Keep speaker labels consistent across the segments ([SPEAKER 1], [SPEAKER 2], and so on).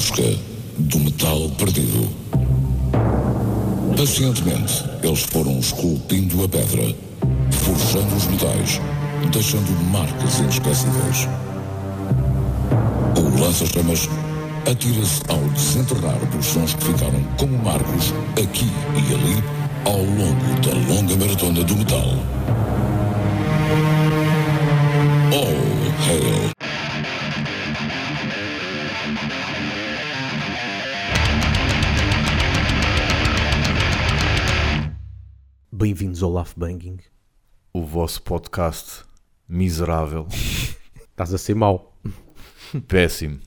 [SPEAKER 1] busca do metal perdido. Pacientemente, eles foram esculpindo a pedra, forjando os metais, deixando marcas inesquecíveis. O lança-chamas atira-se ao desenterrar dos sons que ficaram como marcos aqui e ali ao longo da longa maratona do metal. All hail!
[SPEAKER 2] Bem-vindos ao Laugh Banging.
[SPEAKER 3] o vosso podcast miserável,
[SPEAKER 2] Estás a ser mau.
[SPEAKER 3] péssimo.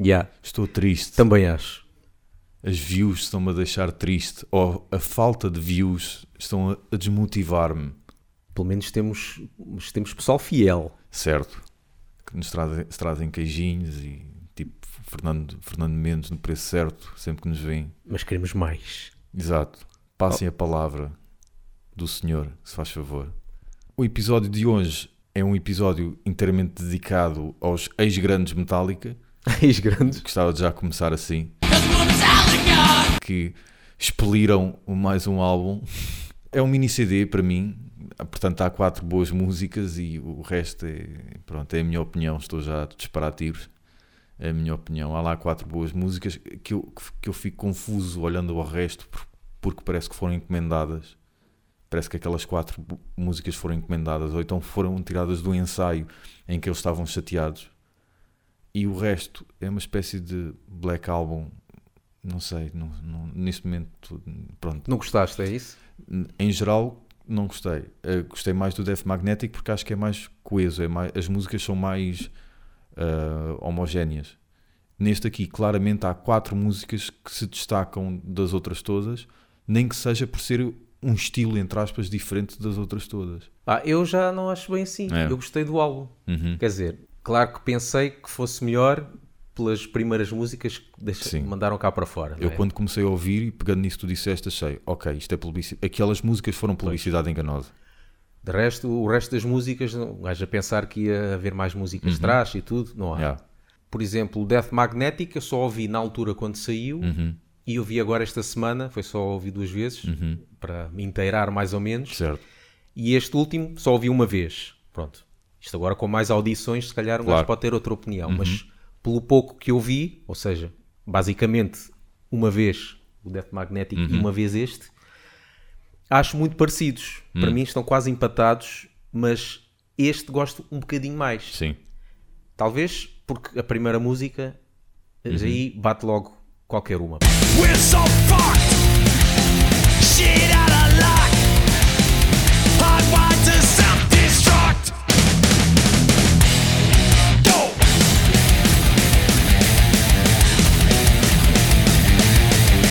[SPEAKER 2] Yeah,
[SPEAKER 3] Estou triste.
[SPEAKER 2] também acho.
[SPEAKER 3] As views estão-me a deixar triste. Ou a falta de views estão a, a desmotivar-me.
[SPEAKER 2] Pelo menos temos, temos pessoal fiel.
[SPEAKER 3] Certo? Que nos trazem, trazem queijinhos e tipo Fernando, Fernando Mendes no preço certo, sempre que nos vêm.
[SPEAKER 2] Mas queremos mais.
[SPEAKER 3] Exato. Passem a palavra do Senhor, se faz favor. O episódio de hoje é um episódio inteiramente dedicado aos ex-grandes Metallica.
[SPEAKER 2] Eis grandes.
[SPEAKER 3] Gostava de já começar assim. Que expeliram mais um álbum. É um mini CD para mim. Portanto, há quatro boas músicas e o resto é, pronto, é a minha opinião. Estou já a disparar tiros. É a minha opinião. Há lá quatro boas músicas que eu, que eu fico confuso olhando ao resto por- porque parece que foram encomendadas. Parece que aquelas quatro músicas foram encomendadas ou então foram tiradas do ensaio em que eles estavam chateados e o resto é uma espécie de black album. Não sei, não, não- neste momento, pronto.
[SPEAKER 2] Não gostaste, é isso?
[SPEAKER 3] Em geral, não gostei. Eh, gostei mais do Death Magnetic porque acho que é mais coeso, é mais, as músicas são mais ah, homogéneas. Neste aqui, claramente, há quatro músicas que se destacam das outras todas, nem que seja por ser um estilo, entre aspas, diferente das outras todas.
[SPEAKER 2] Ah, eu já não acho bem assim.
[SPEAKER 3] É.
[SPEAKER 2] Eu gostei do álbum.
[SPEAKER 3] Uhum.
[SPEAKER 2] Quer dizer, claro que pensei que fosse melhor pelas primeiras músicas que deixa- mandaram cá para fora.
[SPEAKER 3] Eu,
[SPEAKER 2] é?
[SPEAKER 3] quando comecei a ouvir e pegando nisso tu disseste, achei, ok, isto é publicidade. Aquelas músicas foram publicidade enganosa.
[SPEAKER 2] De resto, o resto das músicas, um gajo a pensar que ia haver mais músicas de trás e tudo, não há.
[SPEAKER 3] Uhum. Yeah.
[SPEAKER 2] Por exemplo, Death Magnetic eu só ouvi na altura quando saiu
[SPEAKER 3] Uhum.
[SPEAKER 2] E ouvi agora esta semana, foi só ouvir duas vezes
[SPEAKER 3] Uhum.
[SPEAKER 2] para me inteirar mais ou menos.
[SPEAKER 3] Certo.
[SPEAKER 2] E este último só ouvi uma vez. Pronto. Isto agora com mais audições, se calhar um
[SPEAKER 3] Claro.
[SPEAKER 2] gajo pode ter outra opinião. Mas pelo pouco que eu vi, ou seja, basicamente uma vez o Death Magnetic e uma vez este, acho muito parecidos. Para mim estão quase empatados, mas este gosto um bocadinho mais.
[SPEAKER 3] Sim.
[SPEAKER 2] Talvez porque a primeira música aí bate logo qualquer uma.
[SPEAKER 4] We're so fucked. Shit out of luck. Hardwired to self-destruct. Go.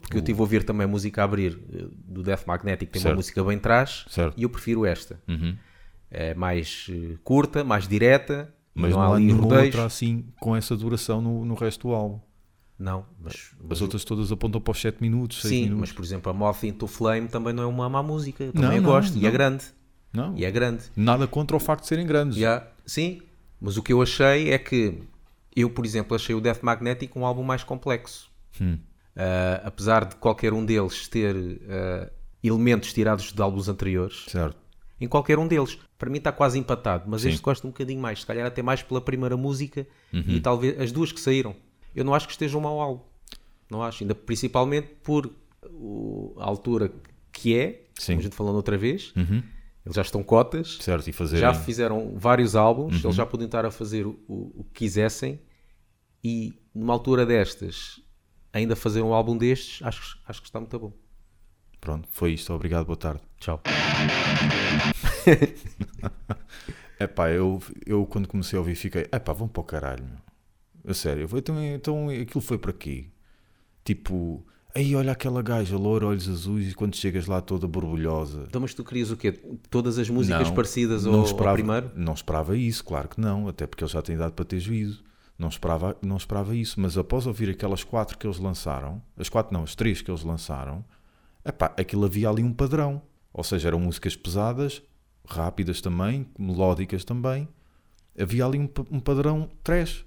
[SPEAKER 2] Porque eu estive a ouvir também a música a abrir eh, do Death Magnetic, tem
[SPEAKER 3] Certo.
[SPEAKER 2] uma música bem trás
[SPEAKER 3] Certo.
[SPEAKER 2] e eu prefiro esta.
[SPEAKER 3] Uhum.
[SPEAKER 2] É mais eh, curta, mais direta, e
[SPEAKER 3] Mas
[SPEAKER 2] não,
[SPEAKER 3] não,
[SPEAKER 2] há
[SPEAKER 3] há
[SPEAKER 2] ali
[SPEAKER 3] nenhuma
[SPEAKER 2] rodeios.
[SPEAKER 3] outra assim com essa duração no, no resto do álbum.
[SPEAKER 2] Não, mas,
[SPEAKER 3] As outras todas apontam para os 7 minutos, 6
[SPEAKER 2] sim, mas
[SPEAKER 3] minutos.
[SPEAKER 2] por exemplo a Moth into Flame também não é uma má música, eu também
[SPEAKER 3] não,
[SPEAKER 2] gosto, e
[SPEAKER 3] não.
[SPEAKER 2] é grande,
[SPEAKER 3] Não,
[SPEAKER 2] e é grande.
[SPEAKER 3] nada contra o facto de serem grandes.
[SPEAKER 2] Já, sim, mas o que eu achei é que eu, por exemplo, achei o Death Magnetic um álbum mais complexo.
[SPEAKER 3] Hum.
[SPEAKER 2] Ah, apesar de qualquer um deles ter ah, elementos tirados de álbuns anteriores,
[SPEAKER 3] Certo.
[SPEAKER 2] em qualquer um deles. Para mim está quase empatado, mas
[SPEAKER 3] Sim.
[SPEAKER 2] este gosto um bocadinho mais, se calhar até mais pela primeira música
[SPEAKER 3] Uhum.
[SPEAKER 2] e talvez as duas que saíram. Eu não acho que esteja um mau álbum. Não acho, ainda principalmente por o- a altura que é,
[SPEAKER 3] Sim.
[SPEAKER 2] como a gente falou outra vez.
[SPEAKER 3] Uhum.
[SPEAKER 2] Eles já estão cotas,
[SPEAKER 3] Certo, e fazer.
[SPEAKER 2] já fizeram vários álbuns,
[SPEAKER 3] Uhum.
[SPEAKER 2] eles já podiam estar a fazer o, o- que quisessem e numa altura destas, ainda fazer um álbum destes, acho, acho que está muito bom.
[SPEAKER 3] Pronto, foi isto. Obrigado, boa tarde.
[SPEAKER 2] Tchau.
[SPEAKER 3] É pá, eu, eu quando comecei a ouvir fiquei, é pá, vão para o caralho. A sério, então, então aquilo foi para quê? Tipo, aí olha aquela gaja, loura, olhos azuis, e quando chegas lá toda borbulhosa.
[SPEAKER 2] Então, mas tu querias o quê? Todas as músicas
[SPEAKER 3] Não,
[SPEAKER 2] parecidas ao,
[SPEAKER 3] não
[SPEAKER 2] ao
[SPEAKER 3] esperava,
[SPEAKER 2] primeiro?
[SPEAKER 3] Não esperava isso, claro que não, até porque ele já tem idade para ter juízo. Não esperava, não esperava isso, mas após ouvir aquelas quatro que eles lançaram, as quatro não, as três que eles lançaram, epá, aquilo havia ali um padrão. Ou seja, eram músicas pesadas, rápidas também, melódicas também. Havia ali um, um padrão trash.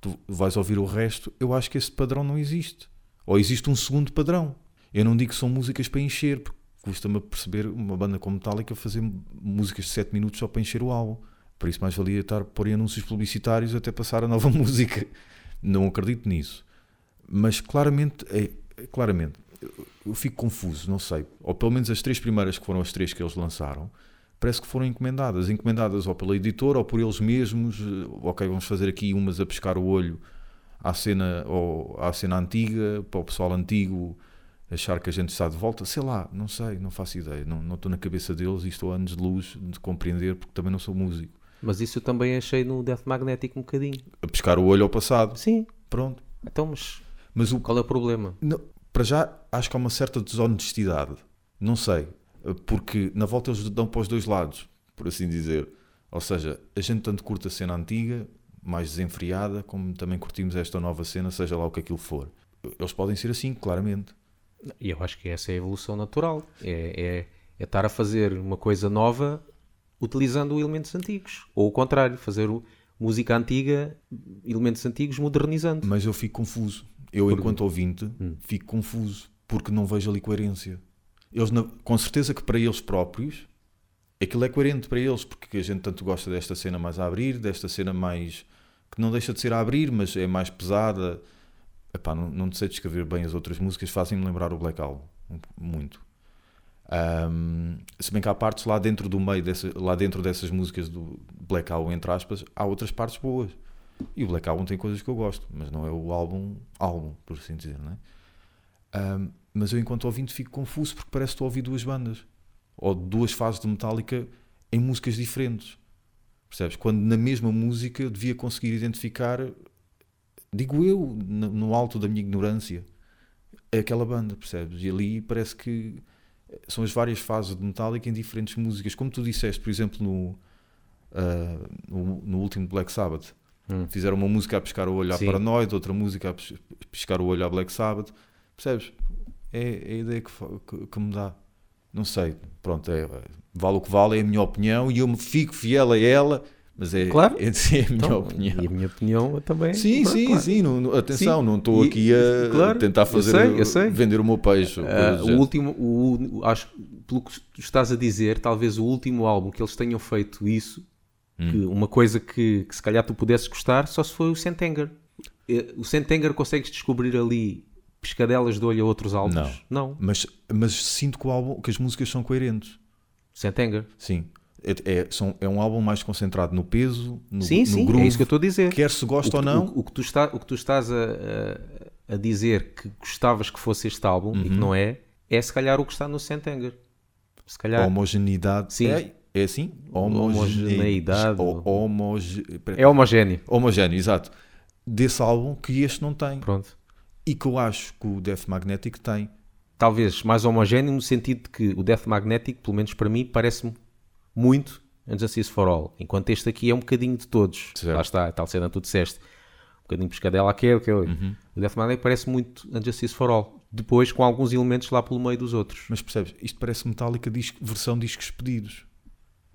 [SPEAKER 3] Tu vais ouvir o resto, eu acho que esse padrão não existe. Ou existe um segundo padrão. Eu não digo que são músicas para encher, porque custa-me perceber uma banda como Metallica fazer músicas de 7 minutos só para encher o álbum. Por isso mais valia estar em anúncios publicitários até passar a nova música. Não acredito nisso. Mas claramente, é, claramente, eu fico confuso, não sei. Ou pelo menos as três primeiras que foram as três que eles lançaram, parece que foram encomendadas. Encomendadas ou pela editora ou por eles mesmos. eh, Ok, vamos fazer aqui umas a pescar o olho à cena, ou à cena antiga, para o pessoal antigo achar que a gente está de volta. Sei lá, não sei, não faço ideia. Não, não estou na cabeça deles e estou a anos de luz de compreender porque também não sou músico.
[SPEAKER 2] Mas isso eu também achei no Death Magnetic um bocadinho.
[SPEAKER 3] A pescar o olho ao passado.
[SPEAKER 2] Sim.
[SPEAKER 3] Pronto.
[SPEAKER 2] Então, mas
[SPEAKER 3] Mas o,
[SPEAKER 2] qual é o problema?
[SPEAKER 3] Não, para já, acho que há uma certa desonestidade. Não sei. Porque na volta eles dão para os dois lados, por assim dizer. Ou seja, a gente tanto curta a cena antiga, mais desenfreada, como também curtimos esta nova cena, seja lá o que aquilo for. Eles podem ser assim, claramente.
[SPEAKER 2] E eu acho que essa é a evolução natural. É, é, é estar a fazer uma coisa nova utilizando elementos antigos. Ou o contrário, fazer o- música antiga, elementos antigos modernizando.
[SPEAKER 3] Mas eu fico confuso. Eu, enquanto ouvinte,
[SPEAKER 2] Hum.
[SPEAKER 3] fico confuso. Porque não vejo ali coerência. Eles, com certeza que para eles próprios, aquilo é coerente para eles, porque a gente tanto gosta desta cena mais a abrir, desta cena mais. que não deixa de ser a abrir, mas é mais pesada. Epá, não, não sei descrever bem as outras músicas, fazem-me lembrar o Black Album. um- Muito. Ahm, se bem que há partes lá dentro do meio, lá dentro dessas músicas do Black Album, entre aspas, há outras partes boas. E o Black Album tem coisas que eu gosto, mas não é o álbum, álbum, por assim dizer, não é? Ahm, mas eu, enquanto ouvinte, fico confuso porque parece que estou a ouvir duas bandas ou duas fases de Metallica em músicas diferentes. Percebes? Quando na mesma música eu devia conseguir identificar, digo eu, no alto da minha ignorância, aquela banda, percebes? E ali parece que são as várias fases de Metallica em diferentes músicas. Como tu disseste, por exemplo, no, ah, no, no último Black Sabbath.
[SPEAKER 2] Hum.
[SPEAKER 3] Fizeram uma música a pescar o olho à. Paranoid, outra música a pes- pescar o olho à Black Sabbath. Percebes? É, é a ideia que, que, que me dá. Não sei, pronto, é, vale o que vale, é a minha opinião e eu me fico fiel a ela, mas é,
[SPEAKER 2] Claro.
[SPEAKER 3] é, é a minha
[SPEAKER 2] Então,
[SPEAKER 3] opinião.
[SPEAKER 2] E a minha opinião também.
[SPEAKER 3] Sim,
[SPEAKER 2] Pronto,
[SPEAKER 3] sim,
[SPEAKER 2] claro.
[SPEAKER 3] sim. Não, atenção,
[SPEAKER 2] Sim.
[SPEAKER 3] não estou aqui a
[SPEAKER 2] claro,
[SPEAKER 3] tentar
[SPEAKER 2] eu
[SPEAKER 3] fazer
[SPEAKER 2] sei, eu sei.
[SPEAKER 3] vender o meu peixe. do
[SPEAKER 2] o último, o, acho, pelo que tu estás a dizer, talvez o último álbum que eles tenham feito isso,
[SPEAKER 3] Hum.
[SPEAKER 2] uma coisa que, que se calhar tu pudesses gostar, só se foi o Sentenger. Eh, O Sentenger consegues descobrir ali pescadelas de olho a outros álbuns? Não.
[SPEAKER 3] Mas, mas sinto que, o álbum, que as músicas são coerentes.
[SPEAKER 2] Sentenger.
[SPEAKER 3] Sim. É, é, são, é um álbum mais concentrado no peso, no,
[SPEAKER 2] Sim,
[SPEAKER 3] no
[SPEAKER 2] sim,
[SPEAKER 3] groove,
[SPEAKER 2] é isso que eu estou a dizer.
[SPEAKER 3] quer se
[SPEAKER 2] O
[SPEAKER 3] gosta
[SPEAKER 2] que,
[SPEAKER 3] ou não.
[SPEAKER 2] o, o que tu está, o que tu estás a, a, dizer que gostavas que fosse este álbum e que
[SPEAKER 3] Uhum.
[SPEAKER 2] não é, é se calhar o que está no Sentenger. Se calhar.
[SPEAKER 3] A homogeneidade.
[SPEAKER 2] Sim.
[SPEAKER 3] É, é assim?
[SPEAKER 2] Homogeneidade.
[SPEAKER 3] Ho- homoge-
[SPEAKER 2] É homogéneo.
[SPEAKER 3] Homogéneo, exato. Desse álbum que este não tem.
[SPEAKER 2] Pronto.
[SPEAKER 3] E que eu acho que o Death Magnetic tem.
[SPEAKER 2] talvez mais homogéneo no sentido de que o Death Magnetic, pelo menos para mim, parece-me muito Injustice for All, enquanto este aqui é um bocadinho de todos.
[SPEAKER 3] Certo.
[SPEAKER 2] Lá está, tal cena tu disseste. Um bocadinho pescadela aquele, aquele.
[SPEAKER 3] Uhum.
[SPEAKER 2] O Death Magnetic parece muito Injustice for All. Depois com alguns elementos lá pelo meio dos outros.
[SPEAKER 3] Mas percebes? Isto parece Metallica disco, versão discos pedidos.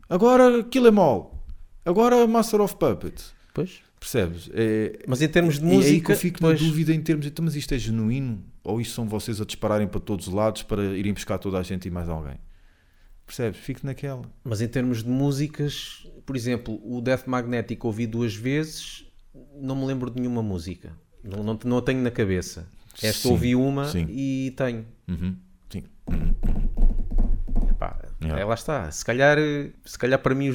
[SPEAKER 3] Agora Kill Em All. Agora Master of Puppets.
[SPEAKER 2] Pois.
[SPEAKER 3] Percebes? É,
[SPEAKER 2] Mas em termos de
[SPEAKER 3] e é aí que
[SPEAKER 2] música,
[SPEAKER 3] eu fico
[SPEAKER 2] pois,
[SPEAKER 3] na dúvida em termos de então, mas isto é genuíno? Ou isto são vocês a dispararem para todos os lados para irem buscar toda a gente e mais alguém? Percebes? Fico naquela.
[SPEAKER 2] mas em termos de músicas, por exemplo, o Death Magnetic ouvi duas vezes, não me lembro de nenhuma música. Não, não, não a tenho na cabeça. Esta
[SPEAKER 3] Sim,
[SPEAKER 2] ouvi uma
[SPEAKER 3] sim.
[SPEAKER 2] e tenho.
[SPEAKER 3] Uhum. Sim.
[SPEAKER 2] Pá,
[SPEAKER 3] Yeah.
[SPEAKER 2] é, lá está. Se calhar, se calhar para mim,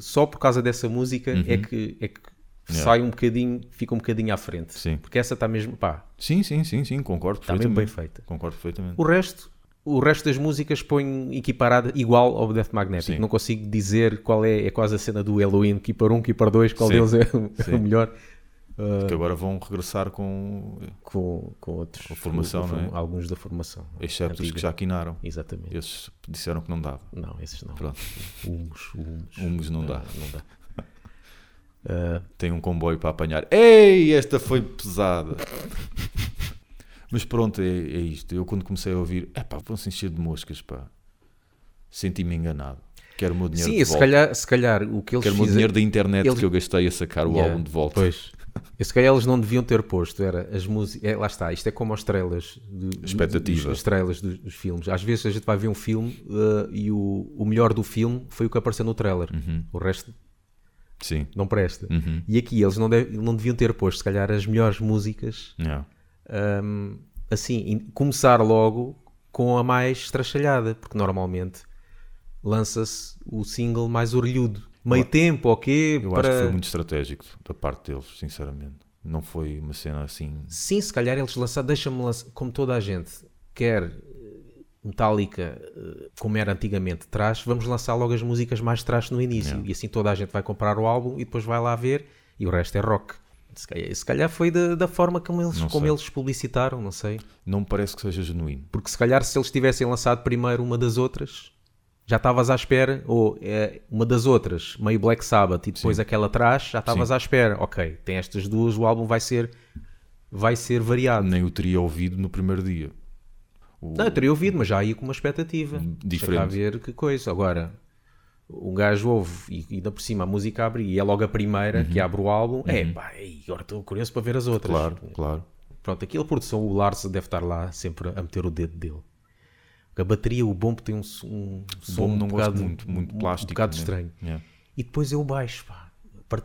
[SPEAKER 2] só por causa dessa música é que, é que
[SPEAKER 3] Uhum. Yeah.
[SPEAKER 2] sai um bocadinho, fica um bocadinho à frente.
[SPEAKER 3] Sim.
[SPEAKER 2] Porque essa está mesmo, pá,
[SPEAKER 3] Sim, sim, sim, sim, concordo
[SPEAKER 2] está mesmo bem feita.
[SPEAKER 3] Concordo perfeitamente.
[SPEAKER 2] O resto, o resto das músicas põe equiparada igual ao Death Magnetic.
[SPEAKER 3] Sim.
[SPEAKER 2] Não consigo dizer qual é, é quase a cena do Halloween, Keeper 1, Keeper 2, qual
[SPEAKER 3] Sim.
[SPEAKER 2] deles é o-
[SPEAKER 3] Sim.
[SPEAKER 2] o melhor.
[SPEAKER 3] Que agora vão regressar com.
[SPEAKER 2] Com, com outros.
[SPEAKER 3] Com a formação,
[SPEAKER 2] com-
[SPEAKER 3] não é?
[SPEAKER 2] Alguns da formação.
[SPEAKER 3] Excepto os que já quinaram.
[SPEAKER 2] Exatamente.
[SPEAKER 3] Esses disseram que não dava.
[SPEAKER 2] Não, esses não.
[SPEAKER 3] Pronto.
[SPEAKER 2] Humus, humus.
[SPEAKER 3] Humus não dá.
[SPEAKER 2] Ah, não dá. Ah,
[SPEAKER 3] Tem um comboio para apanhar. Ei, esta foi pesada. Mas pronto, é, é isto. Eu quando comecei a ouvir, é pá, vão-se encher de moscas, pá. Senti-me enganado. Quero o meu dinheiro
[SPEAKER 2] sim,
[SPEAKER 3] de
[SPEAKER 2] se
[SPEAKER 3] volta.
[SPEAKER 2] calhar, se calhar o que eles
[SPEAKER 3] Quero o meu
[SPEAKER 2] fizeram.
[SPEAKER 3] dinheiro da internet
[SPEAKER 2] eles-
[SPEAKER 3] que eu gastei a sacar o
[SPEAKER 2] Yeah,
[SPEAKER 3] álbum de volta.
[SPEAKER 2] Pois. E se calhar eles não deviam ter posto, era as músicas. É, lá está, isto é como as estrelas. do-
[SPEAKER 3] Expectativa.
[SPEAKER 2] dos- As estrelas dos, dos filmes. Às vezes a gente vai ver um filme eh, e o, o melhor do filme foi o que apareceu no trailer.
[SPEAKER 3] Uhum.
[SPEAKER 2] O resto
[SPEAKER 3] Sim.
[SPEAKER 2] não presta.
[SPEAKER 3] Uhum.
[SPEAKER 2] E aqui eles não, deve- não deviam ter posto, se calhar, as melhores músicas.
[SPEAKER 3] Yeah.
[SPEAKER 2] hum, assim, começar logo com a mais estrachalhada, porque normalmente lança-se o single mais orelhudo. Meio tempo, ok?
[SPEAKER 3] Eu
[SPEAKER 2] para...
[SPEAKER 3] acho que foi muito estratégico da parte deles, sinceramente. Não foi uma cena assim.
[SPEAKER 2] Sim, se calhar eles lançaram, deixa-me lançar, como toda a gente quer Metallica, eh, como era antigamente, trash, vamos lançar logo as músicas mais trash no início.
[SPEAKER 3] Yeah.
[SPEAKER 2] E assim toda a gente vai comprar o álbum e depois vai lá ver e o resto é rock. Se calhar, se calhar foi da, da forma como, eles, como eles publicitaram, não sei.
[SPEAKER 3] Não me parece que seja genuíno.
[SPEAKER 2] Porque se calhar se eles tivessem lançado primeiro uma das outras, já estavas à espera, ou é, uma das outras, meio Black Sabbath, e depois aquela atrás, já estavas
[SPEAKER 3] Sim.
[SPEAKER 2] à espera. Ok, tem estas duas, o álbum vai ser, vai ser variado.
[SPEAKER 3] Nem o teria ouvido no primeiro dia. O-
[SPEAKER 2] Não, eu teria ouvido, mas já ia com uma expectativa.
[SPEAKER 3] Diferente.
[SPEAKER 2] Cá ver que coisa. Agora, um gajo ouve e ainda por cima a música abre e é logo a primeira que abre o álbum. É pá, ei, agora estou curioso para ver as outras.
[SPEAKER 3] Claro, claro.
[SPEAKER 2] Pronto, aquilo produção, o Lars deve estar lá sempre a meter o dedo dele. A bateria, o bombo tem um, um
[SPEAKER 3] O
[SPEAKER 2] som um
[SPEAKER 3] não
[SPEAKER 2] bocado,
[SPEAKER 3] gosto muito, muito plástico.
[SPEAKER 2] um bocado
[SPEAKER 3] né?
[SPEAKER 2] estranho.
[SPEAKER 3] Yeah.
[SPEAKER 2] E depois é o baixo, pá.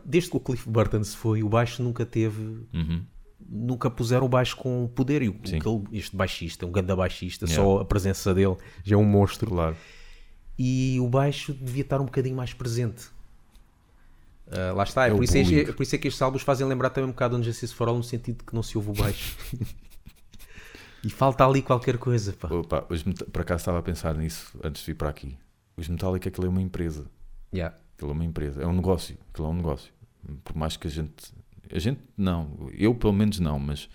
[SPEAKER 2] Desde que o Cliff Burton se foi, o baixo nunca teve.
[SPEAKER 3] Uhum.
[SPEAKER 2] Nunca puseram o baixo com poder. E o, aquele, este baixista, um ganda baixista,
[SPEAKER 3] Yeah.
[SPEAKER 2] só a presença dele já é um monstro.
[SPEAKER 3] Claro.
[SPEAKER 2] E o baixo devia estar um bocadinho mais presente. Ah, lá está, é,
[SPEAKER 3] É
[SPEAKER 2] por, isso é, por isso é que estes álbuns fazem lembrar também um bocado de Justice for All no sentido de que não se ouve o baixo. e falta ali qualquer coisa, pá.
[SPEAKER 3] Opa, os Meta- por acaso estava a pensar nisso antes de vir para aqui. Os Metallica, aquilo é uma empresa.
[SPEAKER 2] Yeah.
[SPEAKER 3] Aquilo é uma empresa. É um negócio. Aquilo é um negócio. Por mais que a gente. A gente não. Eu pelo menos não, mas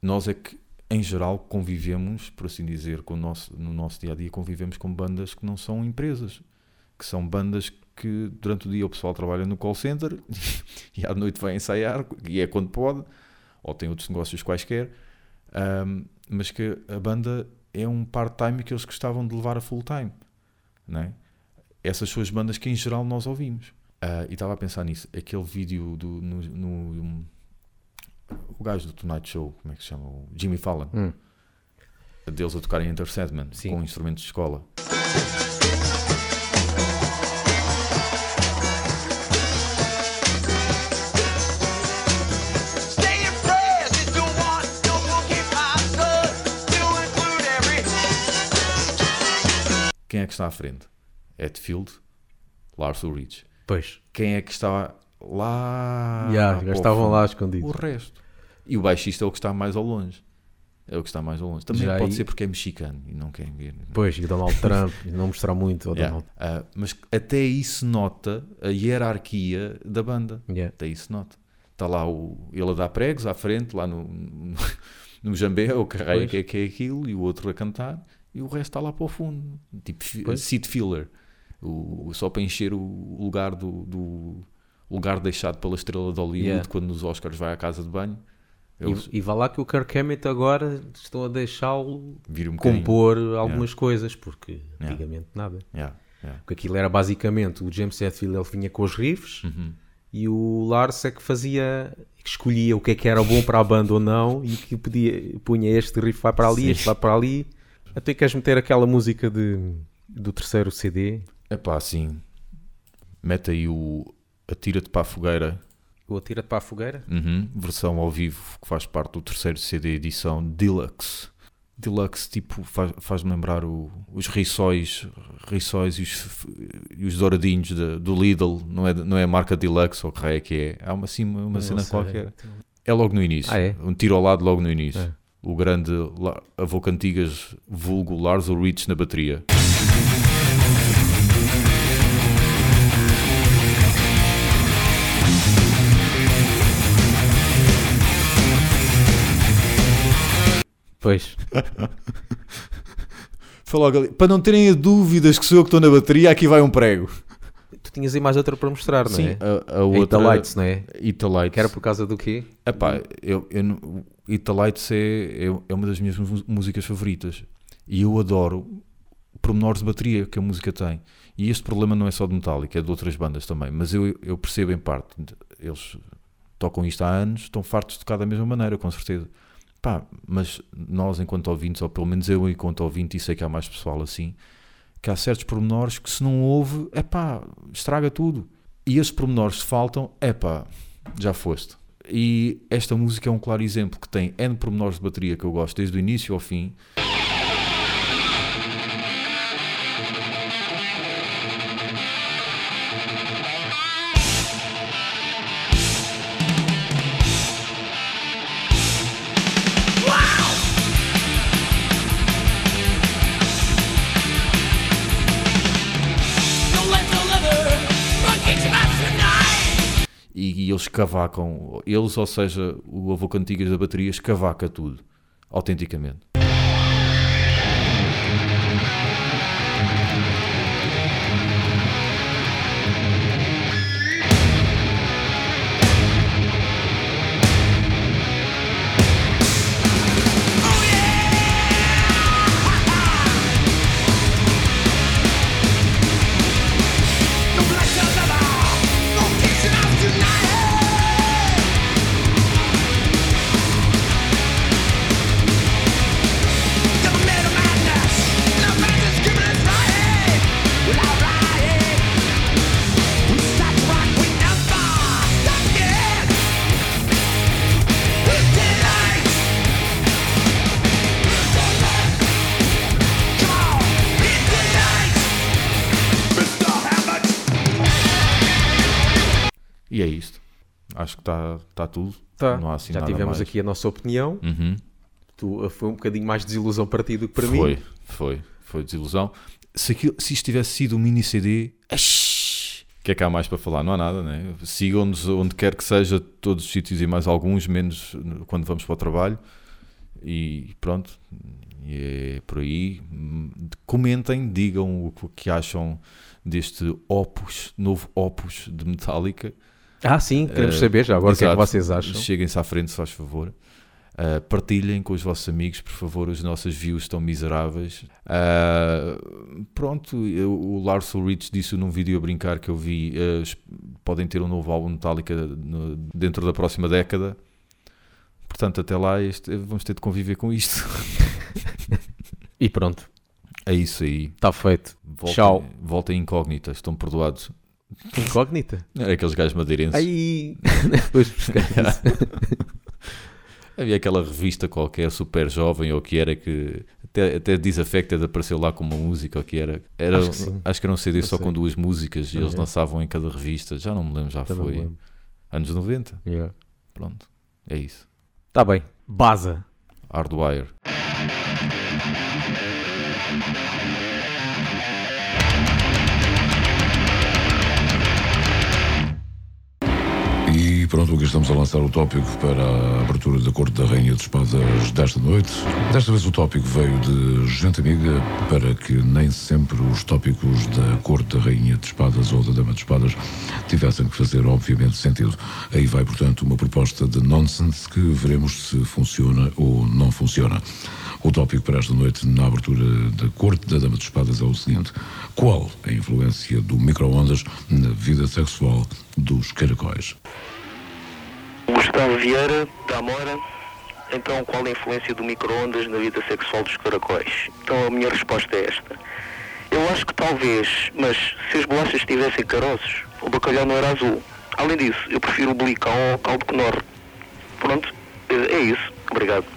[SPEAKER 3] nós é que em geral convivemos, por assim dizer, com nosso, no nosso dia a dia, convivemos com bandas que não são empresas. Que são bandas que durante o dia o pessoal trabalha no call center e à noite vai ensaiar, e é quando pode, ou tem outros negócios quaisquer, ahm, mas que a banda é um part-time que eles gostavam de levar a full-time. Não é? Essas são as bandas que em geral nós ouvimos. Ah, e estava a pensar nisso, aquele vídeo do, no, no- o gajo do Tonight Show, como é que se chama? O Jimmy Fallon.
[SPEAKER 2] Hum.
[SPEAKER 3] Deles a tocarem Enter Sandman
[SPEAKER 2] Sim.
[SPEAKER 3] com instrumentos de escola. Quem é que está à frente? Hetfield, Lars Ulrich.
[SPEAKER 2] Pois.
[SPEAKER 3] Quem é que está lá?
[SPEAKER 2] Yeah, já
[SPEAKER 3] o
[SPEAKER 2] estavam lá
[SPEAKER 3] O
[SPEAKER 2] escondidos.
[SPEAKER 3] resto. E o baixista é o que está mais ao longe. É o que está mais ao longe. Também
[SPEAKER 2] Já
[SPEAKER 3] pode
[SPEAKER 2] aí-
[SPEAKER 3] ser porque é mexicano e não quer ver.
[SPEAKER 2] Pois, e o Donald Trump, e não mostrar muito
[SPEAKER 3] Yeah.
[SPEAKER 2] Donald.
[SPEAKER 3] Ah, mas até se nota a hierarquia da banda.
[SPEAKER 2] Yeah.
[SPEAKER 3] Até se nota. Está lá o, ele a dar pregos à frente, lá no, no, no jambé, o
[SPEAKER 2] Pois.
[SPEAKER 3] que é, que é aquilo, e o outro a cantar, e o resto está lá para o fundo. Tipo
[SPEAKER 2] Pois.
[SPEAKER 3] seat filler. O, só para encher o lugar do, do lugar deixado pela estrela de Hollywood
[SPEAKER 2] Yeah.
[SPEAKER 3] quando nos Oscars vai à casa de banho. Eles
[SPEAKER 2] E, e vá lá que o Kirk Hammett agora estão a deixá-lo
[SPEAKER 3] um
[SPEAKER 2] compor algumas coisas, porque
[SPEAKER 3] Yeah.
[SPEAKER 2] antigamente nada.
[SPEAKER 3] Yeah, yeah.
[SPEAKER 2] Porque aquilo era basicamente o James Hetfield ele vinha com os riffs
[SPEAKER 3] Uhum.
[SPEAKER 2] e o Lars é que fazia, que escolhia o que é que era bom para a banda ou não e que podia, punha este riff vai para ali,
[SPEAKER 3] Sim.
[SPEAKER 2] este vai para ali. Até queres meter aquela música de, do terceiro CD,
[SPEAKER 3] Epá, assim, mete aí o Atira-te para a Fogueira,
[SPEAKER 2] o Atira-te para a Fogueira.
[SPEAKER 3] uhum, versão ao vivo, que faz parte do terceiro CD edição Deluxe. Deluxe, tipo, faz- faz-me lembrar o- os riçóis, riçóis e os, e os douradinhos da- do Lidl, não é, não é a marca Deluxe ou que raio é que é, há uma, assim, uma cena
[SPEAKER 2] sei.
[SPEAKER 3] qualquer. É logo no início,
[SPEAKER 2] Ah, é?
[SPEAKER 3] um tiro ao lado logo no início.
[SPEAKER 2] É.
[SPEAKER 3] O grande avô Cantigas, vulgo Lars Ulrich na bateria.
[SPEAKER 2] Pois,
[SPEAKER 3] Foi logo ali. Para não terem dúvidas que sou eu que estou na bateria, aqui vai um prego.
[SPEAKER 2] tu tinhas aí mais outra para mostrar, não
[SPEAKER 3] Sim,
[SPEAKER 2] é?
[SPEAKER 3] a, a
[SPEAKER 2] A
[SPEAKER 3] outra.
[SPEAKER 2] Não é?
[SPEAKER 3] Ita Lights.
[SPEAKER 2] Que era por causa do quê?
[SPEAKER 3] Epá, eu, eu, não- Ita Lights é, é, é uma das minhas músicas favoritas. E eu adoro pormenores de bateria que a música tem. E este problema não é só de Metallica, é de outras bandas também. Mas eu, eu percebo em parte. Eles tocam isto há anos, estão fartos de tocar da mesma maneira, com certeza. Pá, mas nós, enquanto ouvintes, ou pelo menos eu, enquanto ouvinte, e sei que há mais pessoal assim, que há certos pormenores que se não ouve, é pá, estraga tudo. E esses pormenores faltam, é pá, já foste. E esta música é um claro exemplo que tem N pormenores de bateria que eu gosto desde o início ao fim. E, e eles cavacam, eles, ou seja, o avô Cantigas da bateria, escavaca tudo, autenticamente. E é isto. Acho que está tá tudo.
[SPEAKER 2] Tá.
[SPEAKER 3] Não há assim
[SPEAKER 2] Já
[SPEAKER 3] nada
[SPEAKER 2] tivemos
[SPEAKER 3] mais.
[SPEAKER 2] aqui a nossa opinião.
[SPEAKER 3] Uhum.
[SPEAKER 2] Tu, uh, foi um bocadinho mais desilusão para ti do que para
[SPEAKER 3] foi,
[SPEAKER 2] mim.
[SPEAKER 3] foi, foi desilusão. Se, aquilo, se isto tivesse sido um mini CD, o que é que há mais para falar? Não há nada, né? Sigam-nos onde quer que seja, todos os sítios e mais alguns, menos quando vamos para o trabalho. E pronto, e é por aí. Comentem, digam o que acham deste opus, novo opus de Metallica.
[SPEAKER 2] Ah, sim, queremos
[SPEAKER 3] Eh,
[SPEAKER 2] saber já agora o que é que
[SPEAKER 3] exato.
[SPEAKER 2] vocês acham.
[SPEAKER 3] Cheguem-se à frente, se faz favor. Uh, partilhem com os vossos amigos, por favor. As nossas views estão miseráveis. Uh, pronto, eu- o Lars Ulrich disse num vídeo a brincar que eu vi: uh, podem ter um novo álbum Metallica no- dentro da próxima década. Portanto, até lá este- vamos ter de conviver com isto.
[SPEAKER 2] E pronto,
[SPEAKER 3] É isso aí.
[SPEAKER 2] está feito.
[SPEAKER 3] Voltem,
[SPEAKER 2] Tchau.
[SPEAKER 3] Voltem incógnitas, estão perdoados.
[SPEAKER 2] Incógnita.
[SPEAKER 3] É aqueles gajos madeirenses.
[SPEAKER 2] Aí, depois.
[SPEAKER 3] Havia aquela revista qualquer, super jovem, ou que era que até, até Disaffected apareceu lá com uma música, ou que era. era
[SPEAKER 2] Acho
[SPEAKER 3] acho,
[SPEAKER 2] que
[SPEAKER 3] que
[SPEAKER 2] sim.
[SPEAKER 3] era um CD só com duas músicas e eles
[SPEAKER 2] É.
[SPEAKER 3] lançavam em cada revista. Já não me lembro, já
[SPEAKER 2] Também
[SPEAKER 3] foi.
[SPEAKER 2] lembro.
[SPEAKER 3] Anos 90.
[SPEAKER 2] Yeah.
[SPEAKER 3] Pronto. É isso.
[SPEAKER 2] Tá bem. Baza.
[SPEAKER 3] Hardwire.
[SPEAKER 1] E pronto, aqui estamos a lançar o tópico para a abertura da Corte da Rainha de Espadas desta noite. Desta vez o tópico veio de gente amiga para que nem sempre os tópicos da Corte da Rainha de Espadas ou da Dama de Espadas tivessem que fazer, obviamente, sentido. Aí vai, portanto, uma proposta de nonsense que veremos se funciona ou não funciona. O tópico para esta noite na abertura da Corte da Dama de Espadas é o seguinte: qual a influência do micro-ondas na vida sexual dos caracóis?
[SPEAKER 5] Gustavo Vieira, da Amora. Então, qual a influência do micro-ondas na vida sexual dos caracóis? Então, a minha resposta é esta. Eu acho que talvez, mas se as bolachas tivessem caroços, o bacalhau não era azul. Além disso, eu prefiro o belicão ao caldo Knorr. Pronto, é isso. Obrigado.